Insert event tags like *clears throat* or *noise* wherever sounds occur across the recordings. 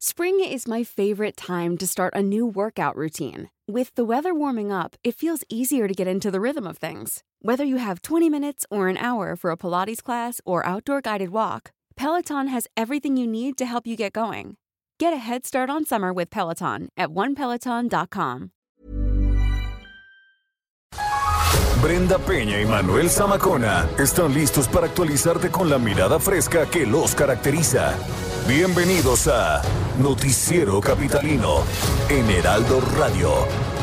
Spring is my favorite time to start a new workout routine. With the weather warming up, it feels easier to get into the rhythm of things. Whether you have 20 minutes or an hour for a Pilates class or outdoor guided walk, Peloton has everything you need to help you get going. Get a head start on summer with Peloton at onepeloton.com. Brenda Peña y Manuel Zamacona están listos para actualizarte con la mirada fresca que los caracteriza. Bienvenidos a Noticiero Capitalino en Heraldo Radio.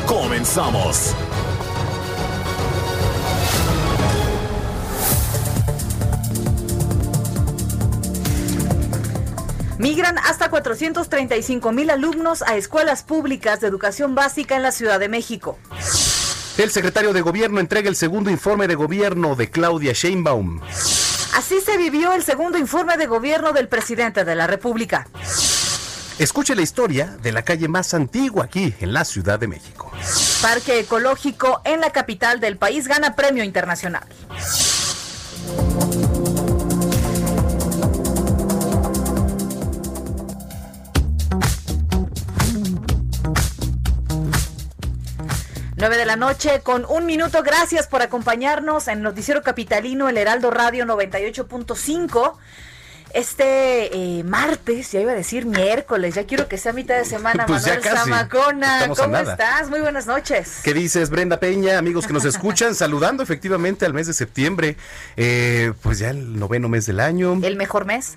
Comenzamos. Migran hasta 435 mil alumnos a escuelas públicas de educación básica en la Ciudad de México. El secretario de Gobierno entrega el segundo informe de gobierno de Claudia Sheinbaum. Así se vivió el segundo informe de gobierno del presidente de la República. Escuche la historia de la calle más antigua aquí en la Ciudad de México. Parque ecológico en la capital del país gana premio internacional. 9 de la noche con un minuto. Gracias por acompañarnos en Noticiero Capitalino, el Heraldo Radio 98.5 este eh, martes, ya iba a decir miércoles, ya quiero que sea mitad de semana, pues Manuel Zamacona. ¿Cómo estás? Muy buenas noches. ¿Qué dices, Brenda Peña? Amigos que nos escuchan, *laughs* saludando efectivamente al mes de septiembre, eh, pues ya el noveno mes del año. El mejor mes.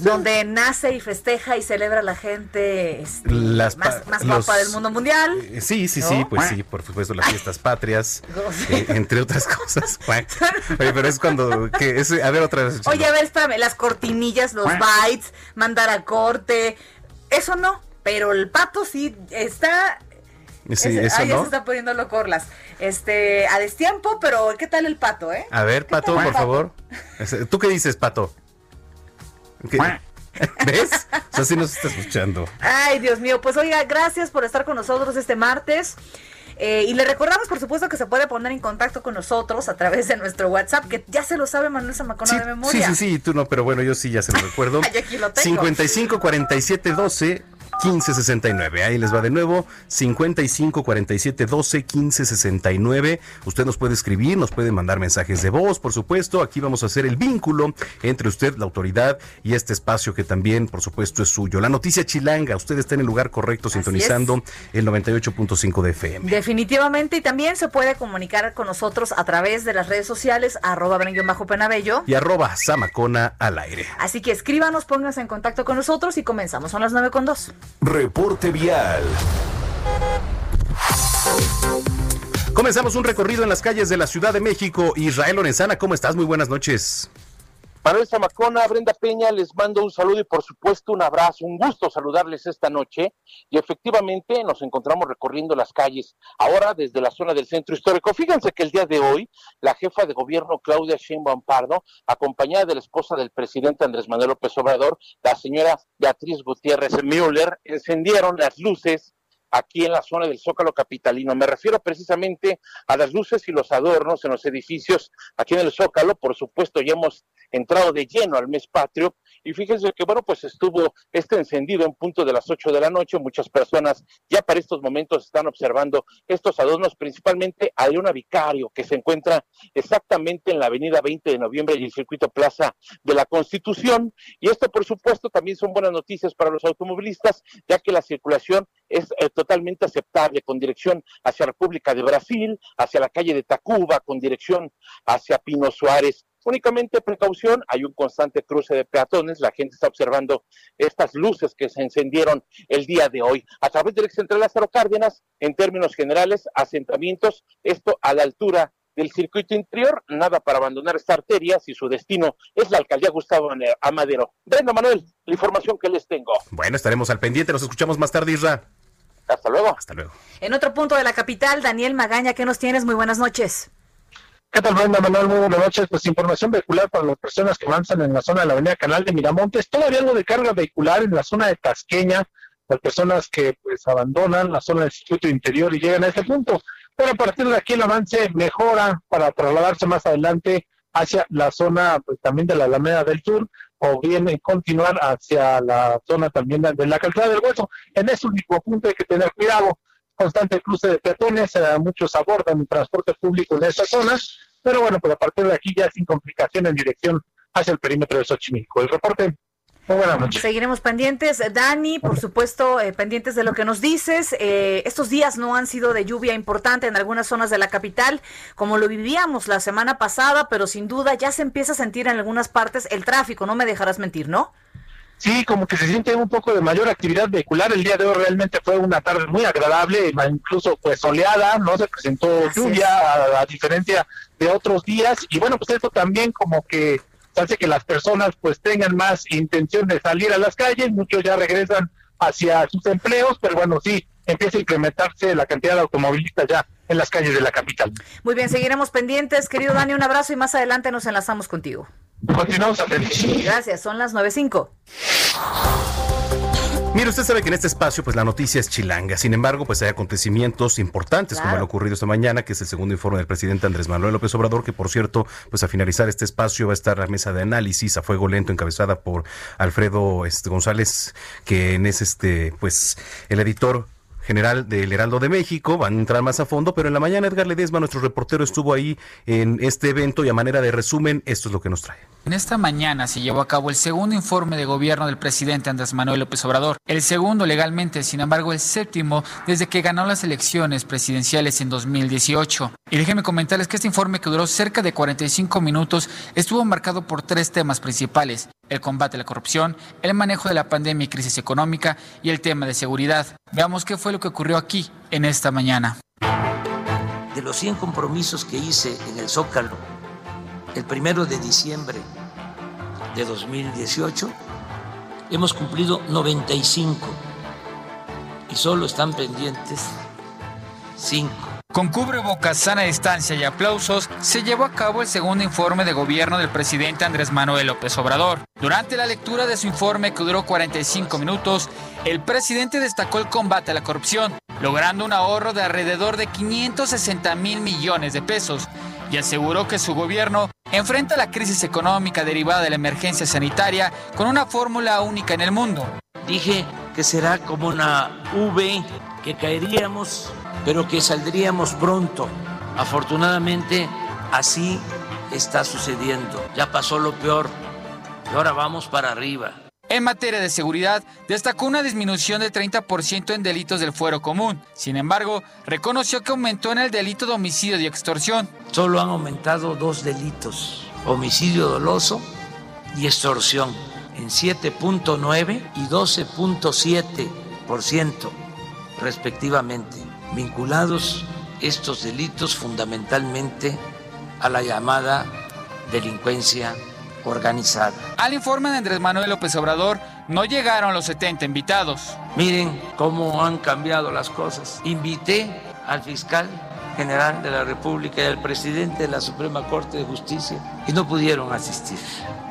donde nace y festeja y celebra la gente este, más, más guapa del mundo mundial. Eh, sí, sí, sí, pues sí, por supuesto, las fiestas patrias, *laughs* entre otras cosas. *laughs* Oye, pero es cuando, que es, a ver, otra vez. Oye, a ver, espérame, las cortinillas, los bytes, mandar a corte. Eso no, pero el pato sí está Sí, eso ahí se está poniendo locorlas. Este, a destiempo, pero ¿qué tal el pato, eh? A ver, pato, por favor. ¿Tú qué dices, pato? *laughs* ¿Ves? O sea, sí nos está escuchando. Ay, Dios mío. Pues oiga, gracias por estar con nosotros este martes. Eh, y le recordamos, por supuesto, que se puede poner en contacto con nosotros a través de nuestro WhatsApp, que ya se lo sabe Manuel Zamacona de memoria. Sí, sí, sí, tú no, pero bueno, yo sí ya se lo recuerdo. *laughs* Ay, aquí lo tengo. 55 47 12 1569. Ahí les va de nuevo. 55 47 12 15 69. Usted nos puede escribir, nos puede mandar mensajes de voz, por supuesto. Aquí vamos a hacer el vínculo entre usted, la autoridad y este espacio que también, por supuesto, es suyo. La noticia chilanga. Usted está en el lugar correcto sintonizando el 98.5 de FM. Definitivamente. Y también se puede comunicar con nosotros a través de las redes sociales, arroba bajo penabello y arroba zamacona al aire. Así que escríbanos, pónganse en contacto con nosotros y comenzamos. Son las 9 con 2. Reporte vial. Comenzamos un recorrido en las calles de la Ciudad de México. Israel Lorenzana, ¿cómo estás? Muy buenas noches. Manuel Zamacona, Brenda Peña, les mando un saludo y por supuesto un abrazo, un gusto saludarles esta noche. Y efectivamente nos encontramos recorriendo las calles, ahora desde la zona del centro histórico. Fíjense que el día de hoy, la jefa de gobierno Claudia Sheinbaum Pardo, acompañada de la esposa del presidente Andrés Manuel López Obrador, la señora Beatriz Gutiérrez Müller, encendieron las luces aquí en la zona del Zócalo Capitalino. Me refiero precisamente a las luces y los adornos en los edificios aquí en el Zócalo. Por supuesto, ya hemos entrado de lleno al mes patrio y fíjense que, bueno, pues estuvo este encendido en punto de las 8 de la noche. Muchas personas ya para estos momentos están observando estos adornos, principalmente a Leona Vicario, que se encuentra exactamente en la avenida 20 de noviembre y el circuito Plaza de la Constitución. Y esto, por supuesto, también son buenas noticias para los automovilistas, ya que la circulación es eh, totalmente aceptable con dirección hacia República de Brasil, hacia la calle de Tacuba, con dirección hacia Pino Suárez. Únicamente precaución, hay un constante cruce de peatones, la gente está observando estas luces que se encendieron el día de hoy. A través del ex central Lázaro Cárdenas, en términos generales, asentamientos, esto a la altura del circuito interior, nada para abandonar esta arteria si su destino es la alcaldía Gustavo Amadero. Brenda Manuel, la información que les tengo. Bueno, estaremos al pendiente, nos escuchamos más tarde, Isra. Hasta luego. Hasta luego. En otro punto de la capital, Daniel Magaña, ¿qué nos tienes? Muy buenas noches. ¿Qué tal, Brenda Manuel? Muy buenas noches. Pues información vehicular para las personas que avanzan en la zona de la avenida Canal de Miramontes. Todavía algo de carga vehicular en la zona de Tasqueña, las personas que pues abandonan la zona del circuito interior y llegan a este punto. Pero a partir de aquí el avance mejora para trasladarse más adelante hacia la zona pues, también de la Alameda del Sur, o bien continuar hacia la zona también de la calzada del hueso. En ese único punto hay que tener cuidado, constante cruce de peatones, eh, muchos abordan el transporte público en esas zonas, pero bueno, pues a partir de aquí ya sin complicación en dirección hacia el perímetro de Xochimilco. El reporte Seguiremos pendientes. Dani, por supuesto, eh, pendientes de lo que nos dices. Eh, estos días no han sido de lluvia importante en algunas zonas de la capital, como lo vivíamos la semana pasada, pero sin duda ya se empieza a sentir en algunas partes el tráfico. No me dejarás mentir, ¿no? Sí, como que se siente un poco de mayor actividad vehicular. El día de hoy realmente fue una tarde muy agradable, incluso pues soleada, no se presentó lluvia a diferencia de otros días. Y bueno, pues esto también como que hace que las personas pues tengan más intención de salir a las calles, muchos ya regresan hacia sus empleos, pero bueno, sí, empieza a incrementarse la cantidad de automovilistas ya en las calles de la capital. Muy bien, seguiremos pendientes. Querido Dani, un abrazo y más adelante nos enlazamos contigo. Continuamos a Gracias, son las 9.05. Mire, usted sabe que en este espacio, pues la noticia es chilanga. Sin embargo, pues hay acontecimientos importantes como han ocurrido esta mañana, que es el segundo informe del presidente Andrés Manuel López Obrador, que por cierto, pues a finalizar este espacio va a estar la mesa de análisis a fuego lento encabezada por Alfredo este, González, que es este, pues el editor general del Heraldo de México. Van a entrar más a fondo, pero en la mañana Edgar Ledesma, nuestro reportero, estuvo ahí en este evento y a manera de resumen, esto es lo que nos trae. En esta mañana se llevó a cabo el segundo informe de gobierno del presidente Andrés Manuel López Obrador. El segundo legalmente, sin embargo, el séptimo desde que ganó las elecciones presidenciales en 2018. Y déjenme comentarles que este informe que duró cerca de 45 minutos estuvo marcado por tres temas principales. El combate a la corrupción, el manejo de la pandemia y crisis económica y el tema de seguridad. Veamos qué fue lo que ocurrió aquí en esta mañana. De los 100 compromisos que hice en el Zócalo el primero de diciembre de 2018, hemos cumplido 95 y solo están pendientes 5. Con cubrebocas, sana distancia y aplausos, se llevó a cabo el segundo informe de gobierno del presidente Andrés Manuel López Obrador. Durante la lectura de su informe, que duró 45 minutos, el presidente destacó el combate a la corrupción, logrando un ahorro de alrededor de 560 mil millones de pesos, y aseguró que su gobierno enfrenta la crisis económica derivada de la emergencia sanitaria con una fórmula única en el mundo. Dije que será como una V, que caeríamos, pero que saldríamos pronto. Afortunadamente, así está sucediendo. Ya pasó lo peor y ahora vamos para arriba. En materia de seguridad, destacó una disminución de 30% en delitos del fuero común. Sin embargo, reconoció que aumentó en el delito de homicidio y extorsión. Solo han aumentado dos delitos, homicidio doloso y extorsión, en 7.9 y 12.7% respectivamente, vinculados estos delitos fundamentalmente a la llamada delincuencia organizada. Al informe de Andrés Manuel López Obrador no llegaron los 70 invitados. Miren cómo han cambiado las cosas. Invité al fiscal general de la República y al presidente de la Suprema Corte de Justicia y no pudieron asistir.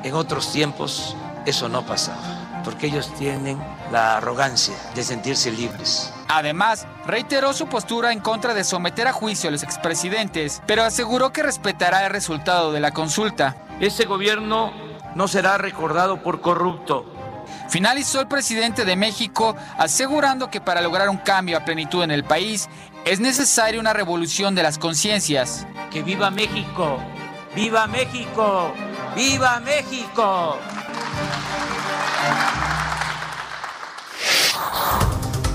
En otros tiempos eso no pasaba, porque ellos tienen la arrogancia de sentirse libres. Además, reiteró su postura en contra de someter a juicio a los expresidentes, pero aseguró que respetará el resultado de la consulta. Ese gobierno no será recordado por corrupto. Finalizó el presidente de México asegurando que para lograr un cambio a plenitud en el país es necesaria una revolución de las conciencias. Que viva México, viva México, viva México.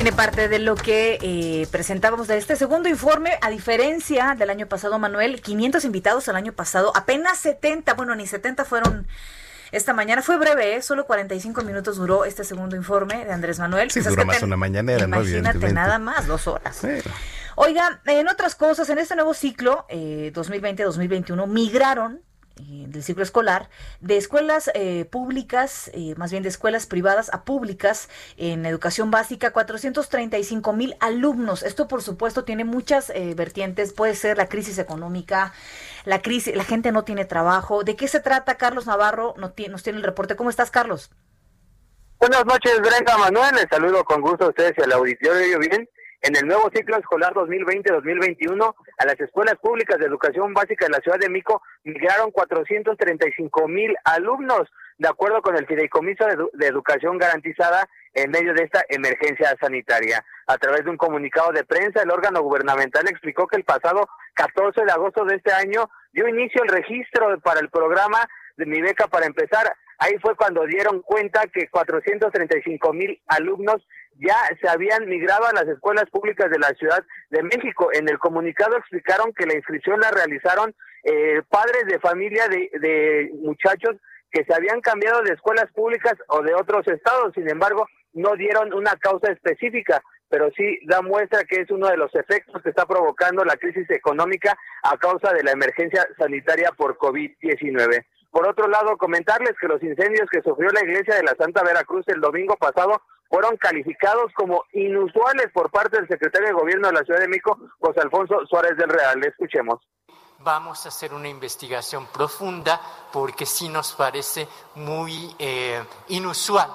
Tiene parte de lo que eh, presentábamos de este segundo informe, a diferencia del año pasado, Manuel, 500 invitados el año pasado, apenas 70, bueno, ni 70 fueron esta mañana. Fue breve, ¿eh? solo 45 minutos duró este segundo informe de Andrés Manuel. Sí, pues más una mañanera, Imagínate nada más, dos horas. Oiga, en otras cosas, en este nuevo ciclo, eh, 2020-2021, migraron del ciclo escolar de escuelas eh, públicas, eh, más bien de escuelas privadas a públicas en educación básica, 435 mil alumnos. Esto, por supuesto, tiene muchas vertientes. Puede ser la crisis económica, la crisis, la gente no tiene trabajo. ¿De qué se trata? Carlos Navarro nos tiene, el reporte. ¿Cómo estás, Carlos? Buenas noches, Brenda Manuel. Les saludo con gusto a ustedes y al auditorio. Bien, En el nuevo ciclo escolar 2020-2021, a las escuelas públicas de educación básica de la ciudad de Mico migraron 435 mil alumnos, de acuerdo con el Fideicomiso de, Educación Garantizada en medio de esta emergencia sanitaria. A través de un comunicado de prensa, el órgano gubernamental explicó que el pasado 14 de agosto de este año dio inicio el registro para el programa de Mi Beca para empezar. Ahí fue cuando dieron cuenta que 435 mil alumnos ya se habían migrado a las escuelas públicas de la Ciudad de México. En el comunicado explicaron que la inscripción la realizaron eh, padres de familia de, de muchachos que se habían cambiado de escuelas públicas o de otros estados. Sin embargo, no dieron una causa específica, pero sí da muestra que es uno de los efectos que está provocando la crisis económica a causa de la emergencia sanitaria por COVID-19. Por otro lado, comentarles que los incendios que sufrió la iglesia de la Santa Veracruz el domingo pasado fueron calificados como inusuales por parte del secretario de Gobierno de la Ciudad de México, José Alfonso Suárez del Real. escuchemos. Vamos a hacer una investigación profunda porque sí nos parece muy eh, inusual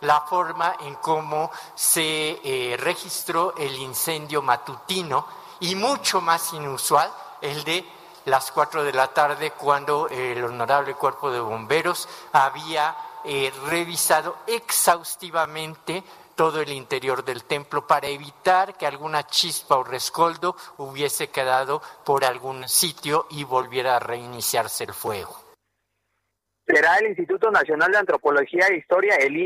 la forma en cómo se eh, registró el incendio matutino y mucho más inusual el de las cuatro de la tarde cuando el honorable cuerpo de bomberos había eh, revisado exhaustivamente todo el interior del templo para evitar que alguna chispa o rescoldo hubiese quedado por algún sitio y volviera a reiniciarse el fuego. Será el Instituto Nacional de Antropología e Historia, el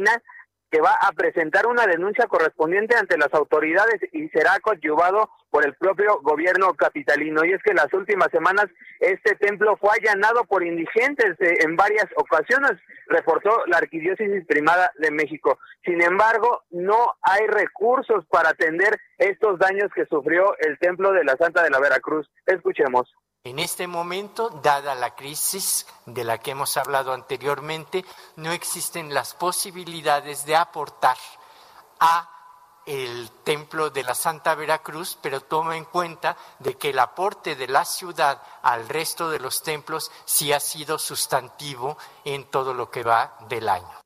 que va a presentar una denuncia correspondiente ante las autoridades y será coadyuvado por el propio gobierno capitalino. Y es que en las últimas semanas este templo fue allanado por indigentes eh, en varias ocasiones, reportó la Arquidiócesis Primada de México. Sin embargo, no hay recursos para atender estos daños que sufrió el templo de la Santa de la Veracruz. Escuchemos. En este momento, dada la crisis de la que hemos hablado anteriormente, no existen las posibilidades de aportar a el templo de la Santa Veracruz, pero toma en cuenta de que el aporte de la ciudad al resto de los templos sí ha sido sustantivo en todo lo que va del año.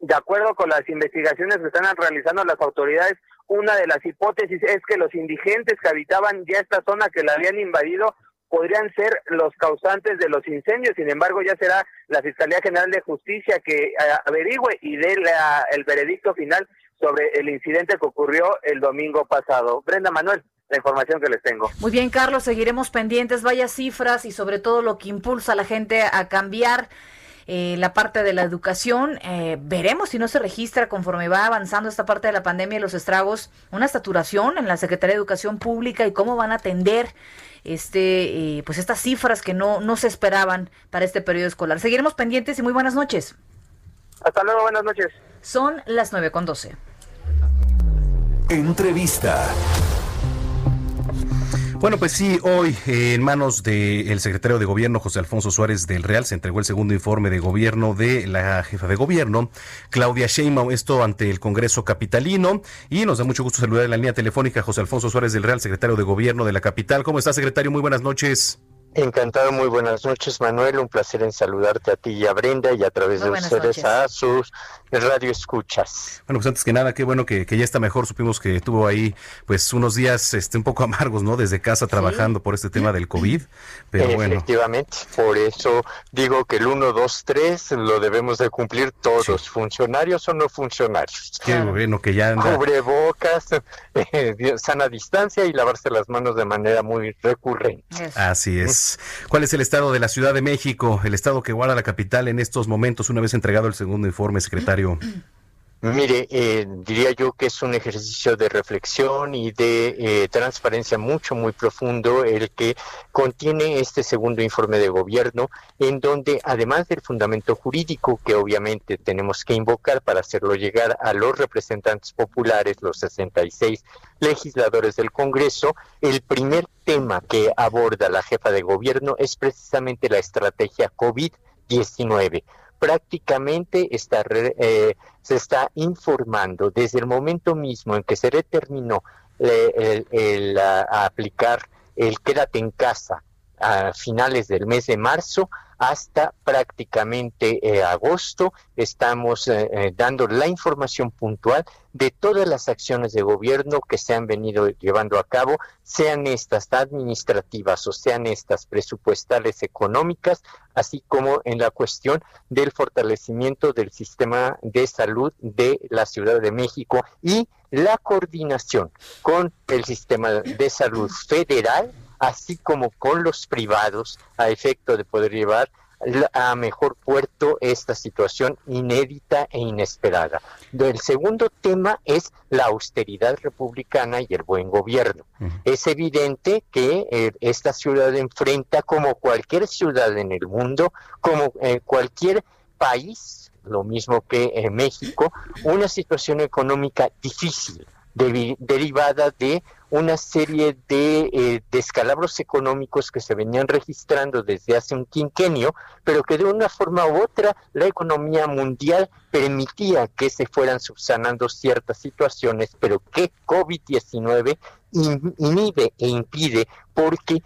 De acuerdo con las investigaciones que están realizando las autoridades, una de las hipótesis es que los indigentes que habitaban ya esta zona que la habían invadido podrían ser los causantes de los incendios. Sin embargo, ya será la Fiscalía General de Justicia que eh, averigüe y dé el veredicto final sobre el incidente que ocurrió el domingo pasado. Brenda Manuel, la información que les tengo. Muy bien, Carlos, seguiremos pendientes, vaya cifras y sobre todo lo que impulsa a la gente a cambiar eh, la parte de la educación. Eh, veremos si no se registra conforme va avanzando esta parte de la pandemia y los estragos, una saturación en la Secretaría de Educación Pública y cómo van a atender este, eh, pues estas cifras que no, no se esperaban para este periodo escolar. Seguiremos pendientes y muy buenas noches. Hasta luego, buenas noches. Son las nueve con doce. Entrevista. Bueno, pues sí, hoy eh, en manos del secretario de Gobierno José Alfonso Suárez del Real se entregó el segundo informe de gobierno de la jefa de gobierno, Claudia Sheinbaum, esto ante el Congreso Capitalino. Y nos da mucho gusto saludar en la línea telefónica a José Alfonso Suárez del Real, secretario de Gobierno de la capital. ¿Cómo está, secretario? Muy buenas noches. Encantado, muy buenas noches, Manuel. Un placer en saludarte a ti y a Brenda y a través de ustedes a sus radio escuchas. Bueno, pues antes que nada, qué bueno que, ya está mejor. Supimos que tuvo ahí pues unos días este, un poco *laughs* amargos, ¿no? Desde casa trabajando por este tema del COVID. Pero bueno. Efectivamente, por eso digo que el 1, 2, 3 lo debemos de cumplir todos, funcionarios o no funcionarios. Qué bueno que ya anda. Cubrebocas, *laughs* eh, sana distancia y lavarse las manos de manera muy recurrente. Así es. ¿Cuál es el estado de la Ciudad de México, el estado que guarda la capital en estos momentos, una vez entregado el segundo informe, secretario? Mire, eh, diría yo que es un ejercicio de reflexión y de eh, transparencia mucho, muy profundo el que contiene este segundo informe de gobierno, en donde además del fundamento jurídico que obviamente tenemos que invocar para hacerlo llegar a los representantes populares, los 66 legisladores del Congreso, el primer tema que aborda la jefa de gobierno es precisamente la estrategia COVID-19 prácticamente está, eh, se está informando desde el momento mismo en que se determinó el, aplicar el quédate en casa a finales del mes de marzo hasta prácticamente eh, agosto. Estamos eh, eh, dando la información puntual de todas las acciones de gobierno que se han venido llevando a cabo, sean estas administrativas o sean estas presupuestales económicas, así como en la cuestión del fortalecimiento del sistema de salud de la Ciudad de México y la coordinación con el sistema de salud federal así como con los privados, a efecto de poder llevar a mejor puerto esta situación inédita e inesperada. El segundo tema es la austeridad republicana y el buen gobierno. Es evidente que eh, esta ciudad enfrenta, como cualquier ciudad en el mundo, como eh, cualquier país, lo mismo que en México, una situación económica difícil derivada de una serie de eh, descalabros económicos que se venían registrando desde hace un quinquenio, pero que de una forma u otra la economía mundial permitía que se fueran subsanando ciertas situaciones, pero que COVID-19 inhibe e impide porque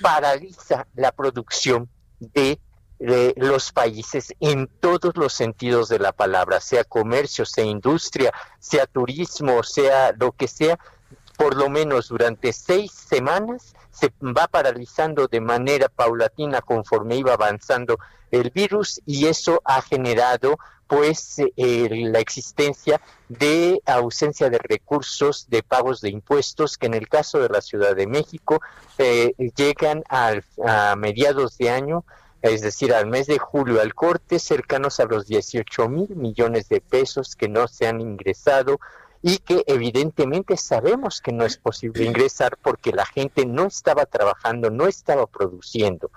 paraliza la producción de de los países en todos los sentidos de la palabra, sea comercio, sea industria, sea turismo, sea lo que sea, por lo menos durante seis semanas se va paralizando de manera paulatina conforme iba avanzando el virus y eso ha generado pues eh, la existencia de ausencia de recursos de pagos de impuestos que en el caso de la Ciudad de México eh, llegan a mediados de año es decir, al mes de julio al corte, cercanos a los 18 mil millones de pesos que no se han ingresado y que evidentemente sabemos que no es posible ingresar porque la gente no estaba trabajando, no estaba produciendo.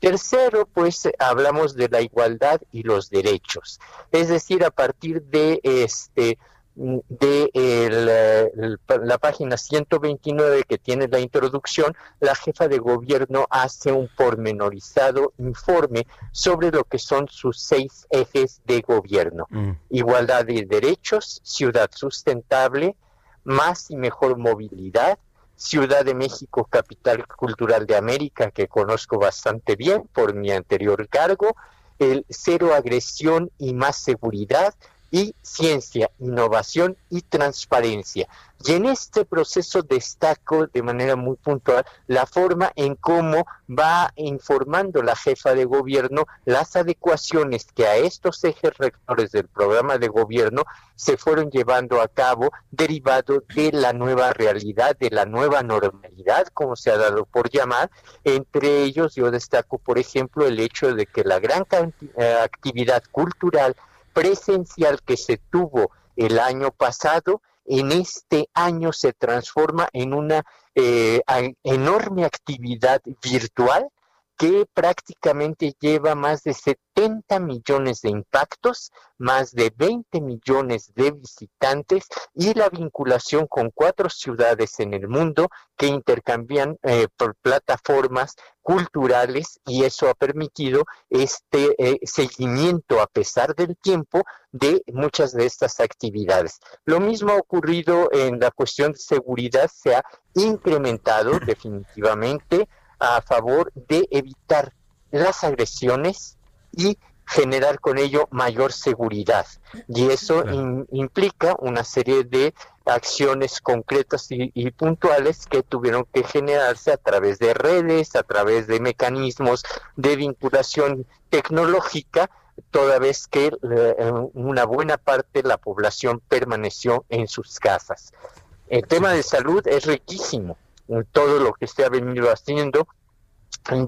Tercero, pues hablamos de la igualdad y los derechos. Es decir, a partir de este de el, la página 129 que tiene la introducción, la jefa de gobierno hace un pormenorizado informe sobre lo que son sus seis ejes de gobierno. Mm. Igualdad de derechos, ciudad sustentable, más y mejor movilidad, Ciudad de México, capital cultural de América, que conozco bastante bien por mi anterior cargo, el cero agresión y más seguridad, y ciencia, innovación y transparencia. Y en este proceso destaco de manera muy puntual la forma en cómo va informando la jefa de gobierno las adecuaciones que a estos ejes rectores del programa de gobierno se fueron llevando a cabo derivado de la nueva realidad, de la nueva normalidad, como se ha dado por llamar. Entre ellos yo destaco, por ejemplo, el hecho de que la gran eh, actividad cultural presencial que se tuvo el año pasado, en este año se transforma en una eh, enorme actividad virtual que prácticamente lleva más de 70 millones de impactos, más de 20 millones de visitantes y la vinculación con cuatro ciudades en el mundo que intercambian eh, por plataformas culturales y eso ha permitido este eh, seguimiento a pesar del tiempo de muchas de estas actividades. Lo mismo ha ocurrido en la cuestión de seguridad, se ha incrementado *clears throat* definitivamente a favor de evitar las agresiones y generar con ello mayor seguridad. Y eso implica una serie de acciones concretas y, puntuales que tuvieron que generarse a través de redes, a través de mecanismos de vinculación tecnológica, toda vez que eh, una buena parte de la población permaneció en sus casas. El tema de salud es riquísimo todo lo que se ha venido haciendo.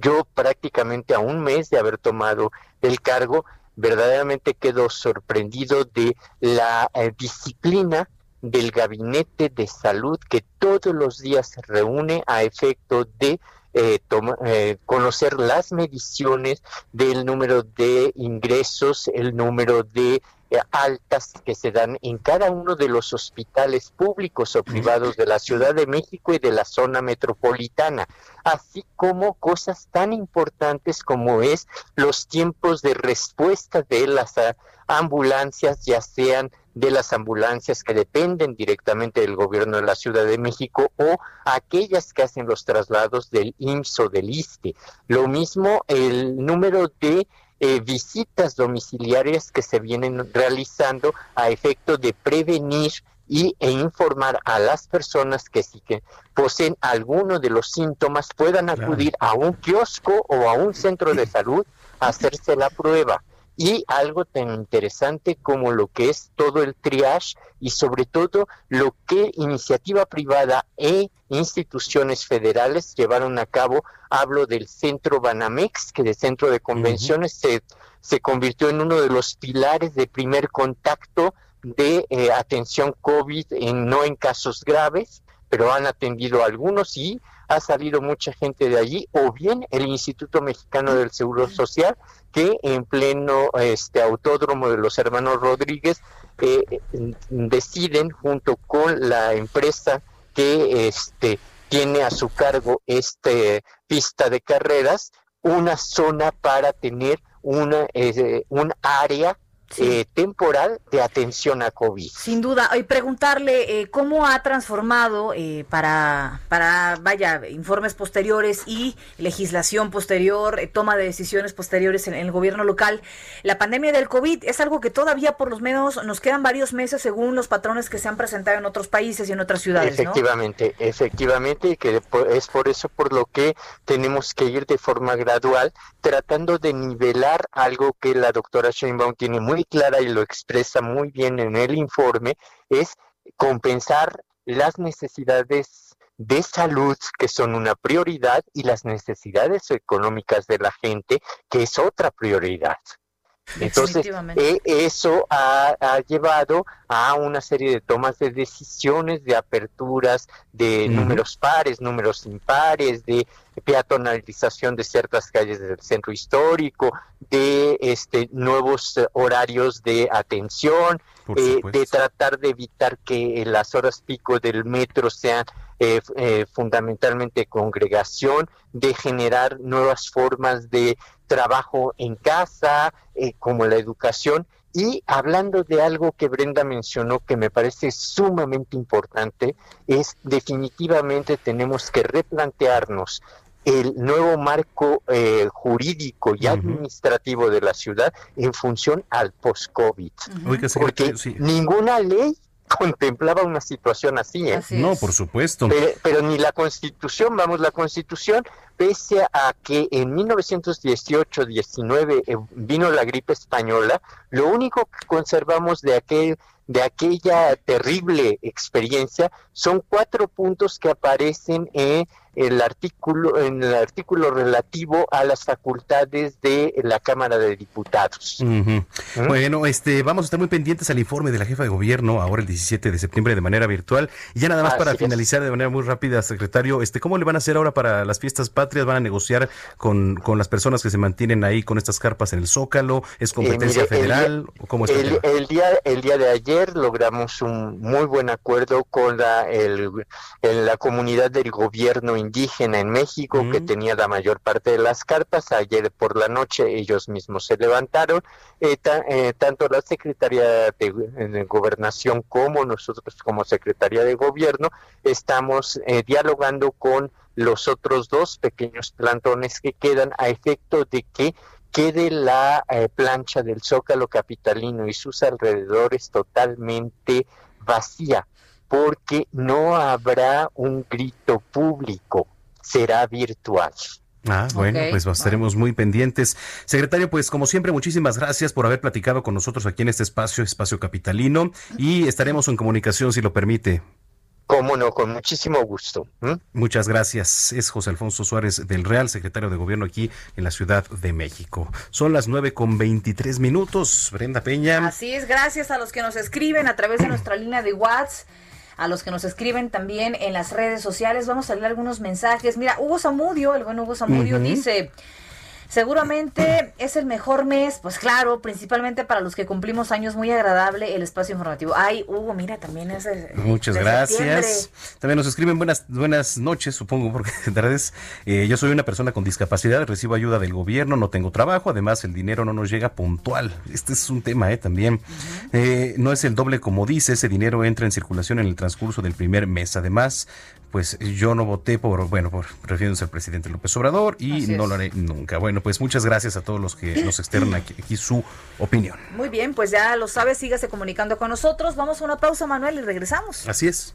Yo prácticamente a un mes de haber tomado el cargo, verdaderamente quedo sorprendido de la eh, disciplina del gabinete de salud que todos los días se reúne a efecto de eh, eh, conocer las mediciones del número de ingresos, el número de altas que se dan en cada uno de los hospitales públicos o privados de la Ciudad de México y de la zona metropolitana, así como cosas tan importantes como es los tiempos de respuesta de las ah, ambulancias, ya sean de las ambulancias que dependen directamente del gobierno de la Ciudad de México o aquellas que hacen los traslados del IMSS o del ISTE. Lo mismo el número de eh, visitas domiciliarias que se vienen realizando a efecto de prevenir y, e informar a las personas que sí que poseen alguno de los síntomas puedan acudir a un kiosco o a un centro de salud a hacerse la prueba y algo tan interesante como lo que es todo el triage y sobre todo lo que iniciativa privada e instituciones federales llevaron a cabo. Hablo del centro Banamex, que de centro de convenciones se, se convirtió en uno de los pilares de primer contacto de eh, atención COVID, en, no en casos graves, pero han atendido a algunos y ha salido mucha gente de allí, o bien el Instituto Mexicano del Seguro Social, que en pleno este autódromo de los hermanos Rodríguez eh, deciden junto con la empresa que este tiene a su cargo este pista de carreras una zona para tener una eh, un área eh, temporal de atención a COVID. Sin duda, y preguntarle eh, cómo ha transformado eh, para, para, vaya, informes posteriores y legislación posterior, toma de decisiones posteriores en, el gobierno local, la pandemia del COVID es algo que todavía por lo menos nos quedan varios meses según los patrones que se han presentado en otros países y en otras ciudades. Efectivamente, efectivamente, y que es por eso por lo que tenemos que ir de forma gradual, tratando de nivelar algo que la doctora Sheinbaum tiene muy clara y lo expresa muy bien en el informe, es compensar las necesidades de salud, que son una prioridad, y las necesidades económicas de la gente, que es otra prioridad. Entonces, eh, eso ha, llevado a una serie de tomas de decisiones, de aperturas de números pares, números impares, de peatonalización de ciertas calles del centro histórico, de este nuevos eh, horarios de atención, eh, de tratar de evitar que las horas pico del metro sean fundamentalmente congregación, de generar nuevas formas de trabajo en casa, eh, como la educación. Y hablando de algo que Brenda mencionó que me parece sumamente importante, es definitivamente tenemos que replantearnos el nuevo marco eh, jurídico y administrativo de la ciudad en función al post-COVID. Porque ninguna ley contemplaba una situación así. ¿eh? no, por supuesto. Pero, ni la Constitución, vamos, la Constitución, pese a que en 1918-19 eh, vino la gripe española, lo único que conservamos de aquel de aquella terrible experiencia son cuatro puntos que aparecen en el artículo en el artículo relativo a las facultades de la Cámara de Diputados. ¿Mm? Bueno, este vamos a estar muy pendientes al informe de la jefa de gobierno ahora el 17 de septiembre de manera virtual. Y ya nada más para finalizar de manera muy rápida, secretario, este ¿cómo le van a hacer ahora para las fiestas patrias? ¿Van a negociar con, con las personas que se mantienen ahí con estas carpas en el Zócalo? ¿Es eh, competencia federal? El, ¿Cómo el, el, día el día de ayer logramos un muy buen acuerdo con la el, la comunidad del gobierno indígena en México que tenía la mayor parte de las cartas. Ayer por la noche ellos mismos se levantaron. Eh, eh, tanto la Secretaría de, Gobernación como nosotros como Secretaría de Gobierno estamos eh, dialogando con los otros dos pequeños plantones que quedan a efecto de que quede la plancha del Zócalo Capitalino y sus alrededores totalmente vacía porque no habrá un grito público, será virtual. Ah, bueno, pues estaremos muy pendientes. Secretario, pues como siempre, muchísimas gracias por haber platicado con nosotros aquí en este espacio, Espacio Capitalino, y estaremos en comunicación si lo permite. Cómo no, con muchísimo gusto. Muchas gracias. Es José Alfonso Suárez del Real, secretario de Gobierno aquí en la Ciudad de México. Son las nueve con veintitrés minutos. Brenda Peña. Así es, gracias a los que nos escriben a través de nuestra línea de WhatsApp a los que nos escriben también en las redes sociales. Vamos a leer algunos mensajes. Mira, Hugo Zamudio, el buen Hugo Zamudio, dice... Seguramente es el mejor mes, pues claro, principalmente para los que cumplimos años, muy agradable el espacio informativo. Ay, Hugo, mira, también es Muchas gracias. También nos escriben buenas buenas noches, supongo, porque *laughs* vez eh, yo soy una persona con discapacidad, recibo ayuda del gobierno, no tengo trabajo, además el dinero no nos llega puntual. Este es un tema, ¿eh? También. Eh, no es el doble como dice, ese dinero entra en circulación en el transcurso del primer mes. Además, pues yo no voté por, bueno, por refiriéndose al presidente López Obrador y no lo haré nunca. Bueno, pues muchas gracias a todos los que nos externan aquí, su opinión. Muy bien, pues ya lo sabes, sígase comunicando con nosotros. Vamos a una pausa, Manuel, y regresamos. Así es.